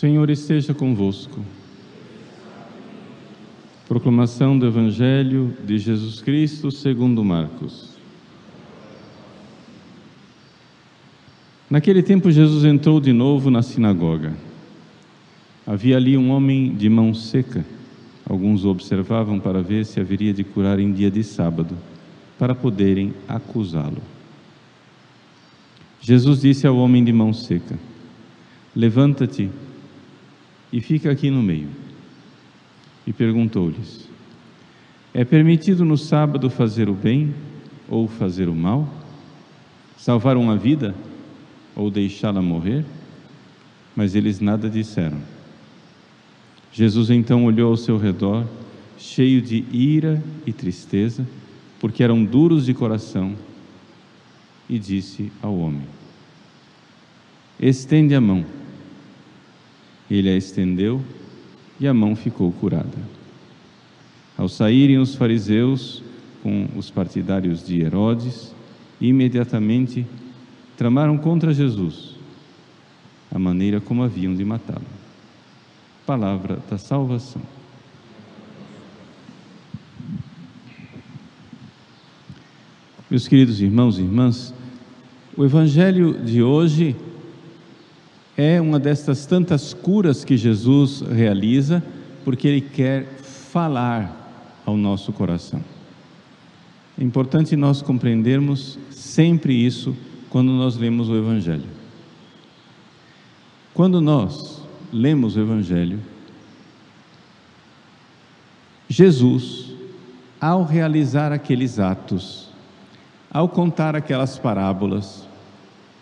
Senhor esteja convosco. Proclamação do Evangelho de Jesus Cristo segundo Marcos. Naquele tempo Jesus entrou de novo na sinagoga. Havia ali um homem de mão seca. Alguns o observavam para ver se haveria de curar em dia de sábado, para poderem acusá-lo. Jesus disse ao homem de mão seca: Levanta-te e fica aqui no meio. E perguntou-lhes: É permitido no sábado fazer o bem ou fazer o mal? Salvar uma vida ou deixá-la morrer? Mas eles nada disseram. Jesus então olhou ao seu redor, cheio de ira e tristeza, porque eram duros de coração, e disse ao homem: Estende a mão. Ele a estendeu e a mão ficou curada. Ao saírem os fariseus com os partidários de Herodes, imediatamente tramaram contra Jesus a maneira como haviam de matá-lo. Palavra da salvação. Meus queridos irmãos e irmãs, o Evangelho de hoje é uma destas tantas curas que Jesus realiza, porque Ele quer falar ao nosso coração. É importante nós compreendermos sempre isso quando nós lemos o Evangelho. Quando nós lemos o Evangelho, Jesus, ao realizar aqueles atos, ao contar aquelas parábolas,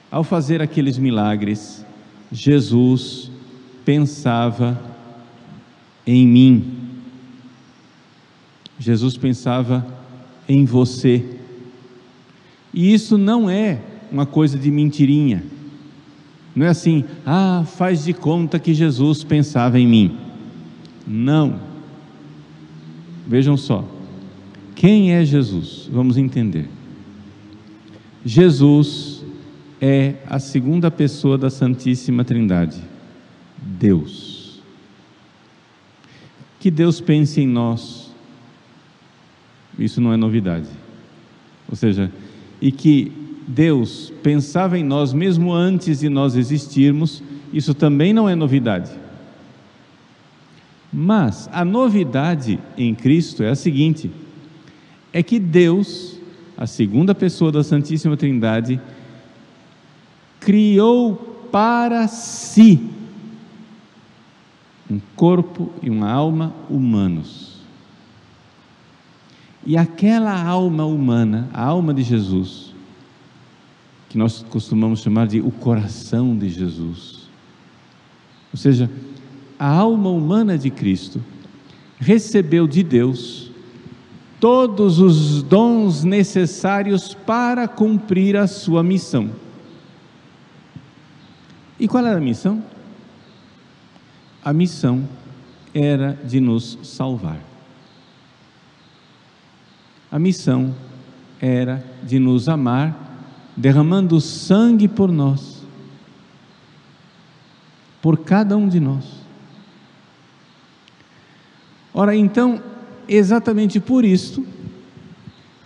ao fazer aqueles milagres, Jesus pensava em mim. Jesus pensava em você. E isso não é uma coisa de mentirinha. Não é assim, ah, faz de conta que Jesus pensava em mim. Não. Vejam só. Quem é Jesus? Vamos entender. Jesus é a segunda pessoa da Santíssima Trindade, Deus. Que Deus pense em nós, isso não é novidade. Ou seja, e que Deus pensava em nós mesmo antes de nós existirmos, isso também não é novidade. Mas a novidade em Cristo é a seguinte: é que Deus, a segunda pessoa da Santíssima Trindade, criou para si um corpo e uma alma humanos. E aquela alma humana, a alma de Jesus, que nós costumamos chamar de o coração de Jesus, ou seja, a alma humana de Cristo, recebeu de Deus todos os dons necessários para cumprir a sua missão. E qual era a missão? A missão era de nos salvar. A missão era de nos amar, derramando sangue por nós, por cada um de nós. Ora, então, exatamente por isso,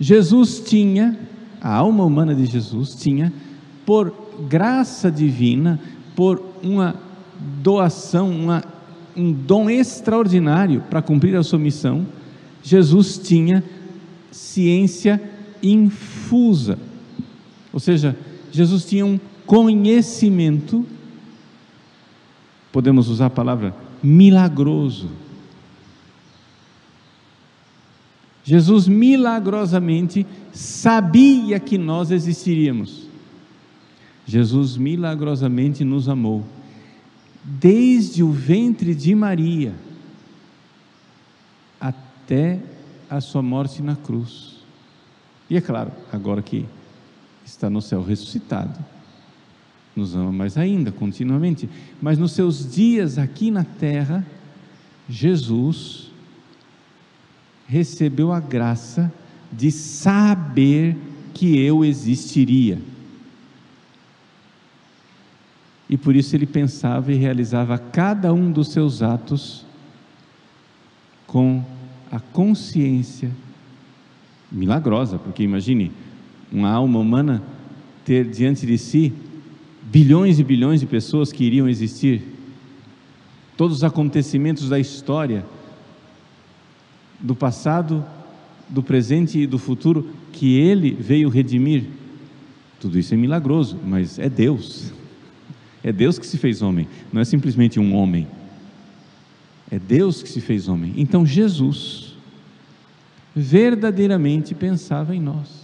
Jesus tinha, a alma humana de Jesus tinha, por graça divina, por uma doação, uma, um dom extraordinário para cumprir a sua missão, Jesus tinha ciência infusa. Ou seja, Jesus tinha um conhecimento, podemos usar a palavra milagroso. Jesus milagrosamente sabia que nós existiríamos. Jesus milagrosamente nos amou, desde o ventre de Maria até a sua morte na cruz. E é claro, agora que está no céu ressuscitado, nos ama mais ainda, continuamente. Mas nos seus dias aqui na terra, Jesus recebeu a graça de saber que eu existiria E por isso ele pensava e realizava cada um dos seus atos com a consciência milagrosa, porque imagine uma alma humana ter diante de si bilhões e bilhões de pessoas que iriam existir, todos os acontecimentos da história, do passado, do presente e do futuro, que ele veio redimir. Tudo isso é milagroso, mas é Deus. É Deus que se fez homem, não é simplesmente um homem. É Deus que se fez homem. Então Jesus verdadeiramente pensava em nós.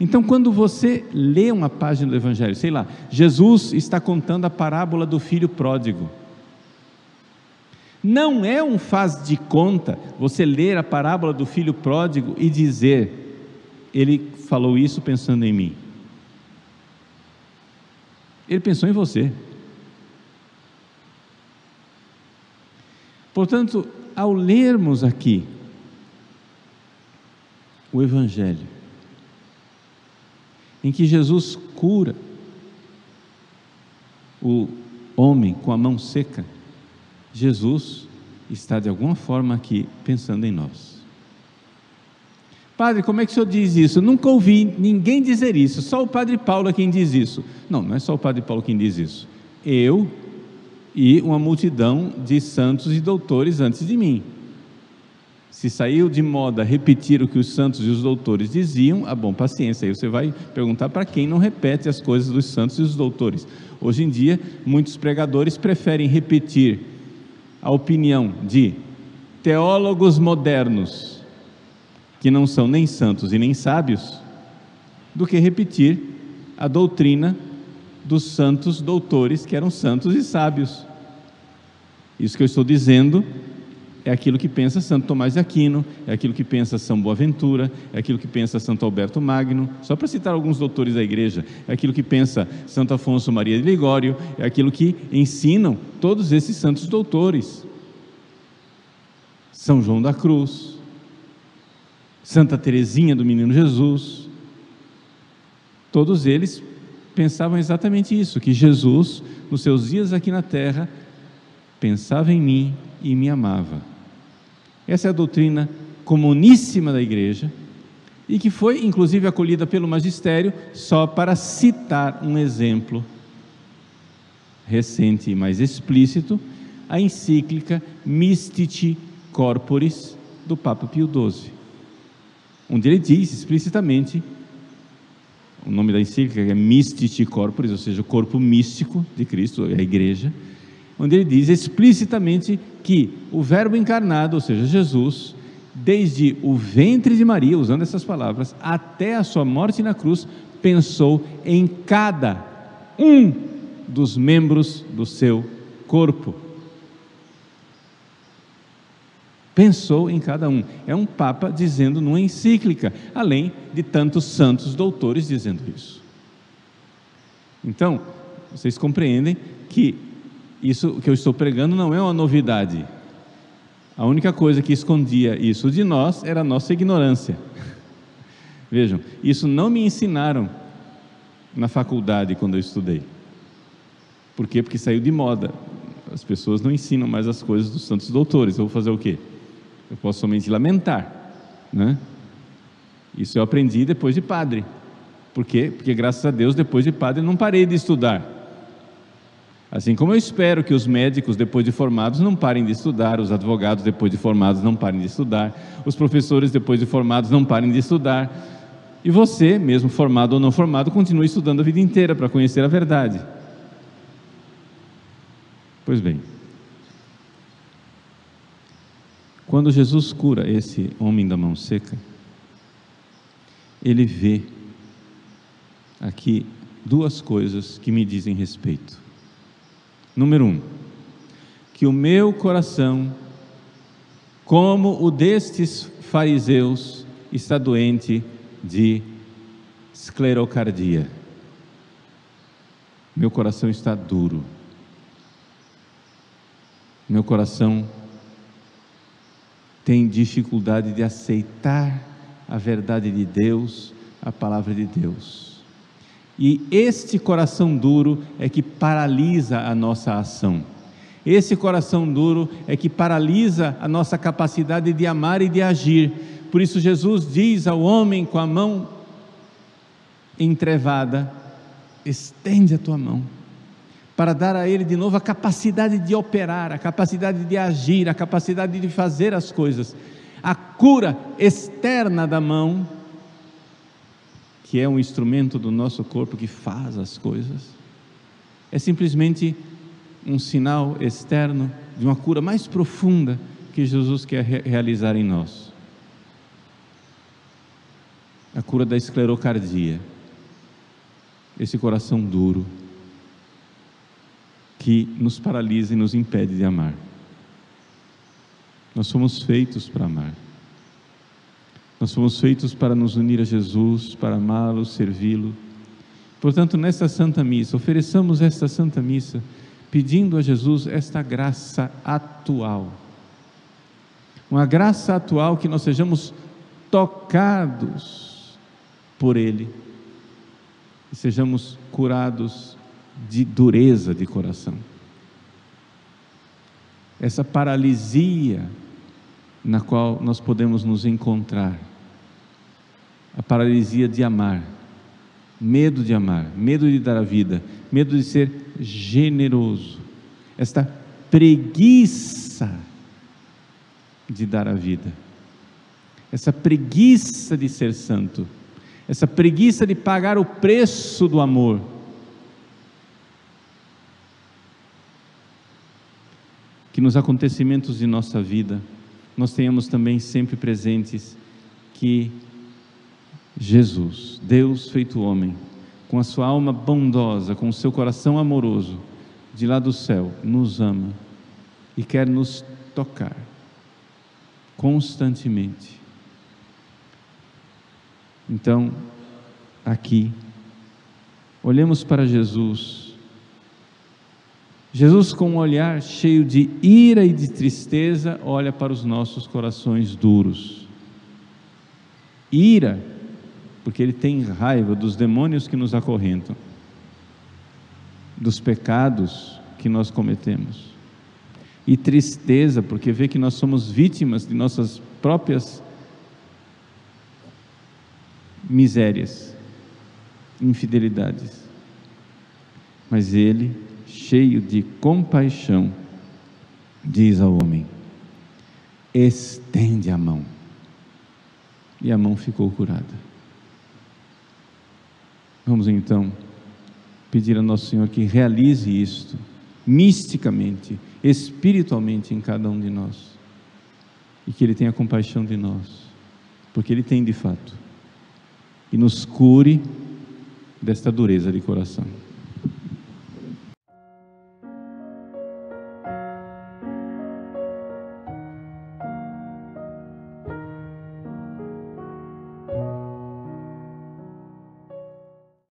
Então, quando você lê uma página do Evangelho, sei lá, Jesus está contando a parábola do filho pródigo. Não é um faz de conta você ler a parábola do filho pródigo e dizer, ele falou isso pensando em mim. Ele pensou em você. Portanto, ao lermos aqui o Evangelho, em que Jesus cura o homem com a mão seca, Jesus está de alguma forma aqui pensando em nós. Padre, como é que o senhor diz isso? nunca ouvi ninguém dizer isso, só o Padre Paulo é quem diz isso. Não, não é só o Padre Paulo quem diz isso. Eu e uma multidão de santos e doutores antes de mim. Se saiu de moda repetir o que os santos e os doutores diziam, a bom paciência. Aí você vai perguntar para quem não repete as coisas dos santos e dos doutores. Hoje em dia, muitos pregadores preferem repetir a opinião de teólogos modernos, que não são nem santos e nem sábios, do que repetir a doutrina dos santos doutores, que eram santos e sábios. Isso que eu estou dizendo é aquilo que pensa Santo Tomás de Aquino, é aquilo que pensa São Boaventura, é aquilo que pensa Santo Alberto Magno, só para citar alguns doutores da igreja, é aquilo que pensa Santo Afonso Maria de Ligório, é aquilo que ensinam todos esses santos doutores. São João da Cruz, Santa Teresinha do Menino Jesus, todos eles pensavam exatamente isso, que Jesus, nos seus dias aqui na terra, pensava em mim e me amava. Essa é a doutrina comuníssima da igreja e que foi inclusive acolhida pelo magistério só para citar um exemplo recente e mais explícito, a encíclica Mystici Corporis do Papa Pio XII, onde ele diz explicitamente o nome da encíclica é Mystici Corporis, ou seja, o corpo místico de Cristo, é a igreja, onde ele diz explicitamente que o Verbo encarnado, ou seja, Jesus, desde o ventre de Maria, usando essas palavras, até a sua morte na cruz, pensou em cada um dos membros do seu corpo. Pensou em cada um. É um Papa dizendo numa encíclica, além de tantos santos doutores dizendo isso. Então, vocês compreendem que isso que eu estou pregando não é uma novidade. A única coisa que escondia isso de nós era a nossa ignorância. Vejam, isso não me ensinaram na faculdade quando eu estudei. Por quê? Porque saiu de moda. As pessoas não ensinam mais as coisas dos santos doutores. Eu vou fazer o quê? Eu posso somente lamentar, né? Isso eu aprendi depois de padre. Por quê? Porque graças a Deus depois de padre não parei de estudar. Assim como eu espero que os médicos, depois de formados, não parem de estudar, os advogados, depois de formados, não parem de estudar, os professores, depois de formados, não parem de estudar. E você, mesmo formado ou não formado, continue estudando a vida inteira para conhecer a verdade. Pois bem, quando Jesus cura esse homem da mão seca, ele vê aqui duas coisas que me dizem respeito. Número um, que o meu coração, como o destes fariseus, está doente de esclerocardia. Meu coração está duro. Meu coração tem dificuldade de aceitar a verdade de Deus, a palavra de Deus. E este coração duro é que paralisa a nossa ação. Esse coração duro é que paralisa a nossa capacidade de amar e de agir. Por isso, Jesus diz ao homem com a mão entrevada: estende a tua mão, para dar a ele de novo a capacidade de operar, a capacidade de agir, a capacidade de fazer as coisas. A cura externa da mão, que é um instrumento do nosso corpo que faz as coisas, é simplesmente um sinal externo de uma cura mais profunda que Jesus quer realizar em nós. A cura da esclerocardia, esse coração duro que nos paralisa e nos impede de amar. Nós somos feitos para amar. Nós somos feitos para nos unir a Jesus, para amá-lo, servi-lo. Portanto, nesta Santa Missa, ofereçamos esta Santa Missa pedindo a Jesus esta graça atual. Uma graça atual que nós sejamos tocados por Ele e sejamos curados de dureza de coração. Essa paralisia na qual nós podemos nos encontrar, a paralisia de amar, medo de amar, medo de dar a vida, medo de ser generoso, esta preguiça de dar a vida, essa preguiça de ser santo, essa preguiça de pagar o preço do amor. Que nos acontecimentos de nossa vida, nós tenhamos também sempre presentes que Jesus, Deus feito homem, com a sua alma bondosa, com o seu coração amoroso, de lá do céu, nos ama e quer nos tocar constantemente. Então, aqui, olhemos para Jesus. Jesus, com um olhar cheio de ira e de tristeza, olha para os nossos corações duros. Ira porque ele tem raiva dos demônios que nos acorrentam, dos pecados que nós cometemos, e tristeza, porque vê que nós somos vítimas de nossas próprias misérias, infidelidades. Mas ele, cheio de compaixão, diz ao homem: estende a mão. E a mão ficou curada. Vamos então pedir a Nosso Senhor que realize isto misticamente, espiritualmente em cada um de nós e que Ele tenha compaixão de nós, porque Ele tem de fato, e nos cure desta dureza de coração.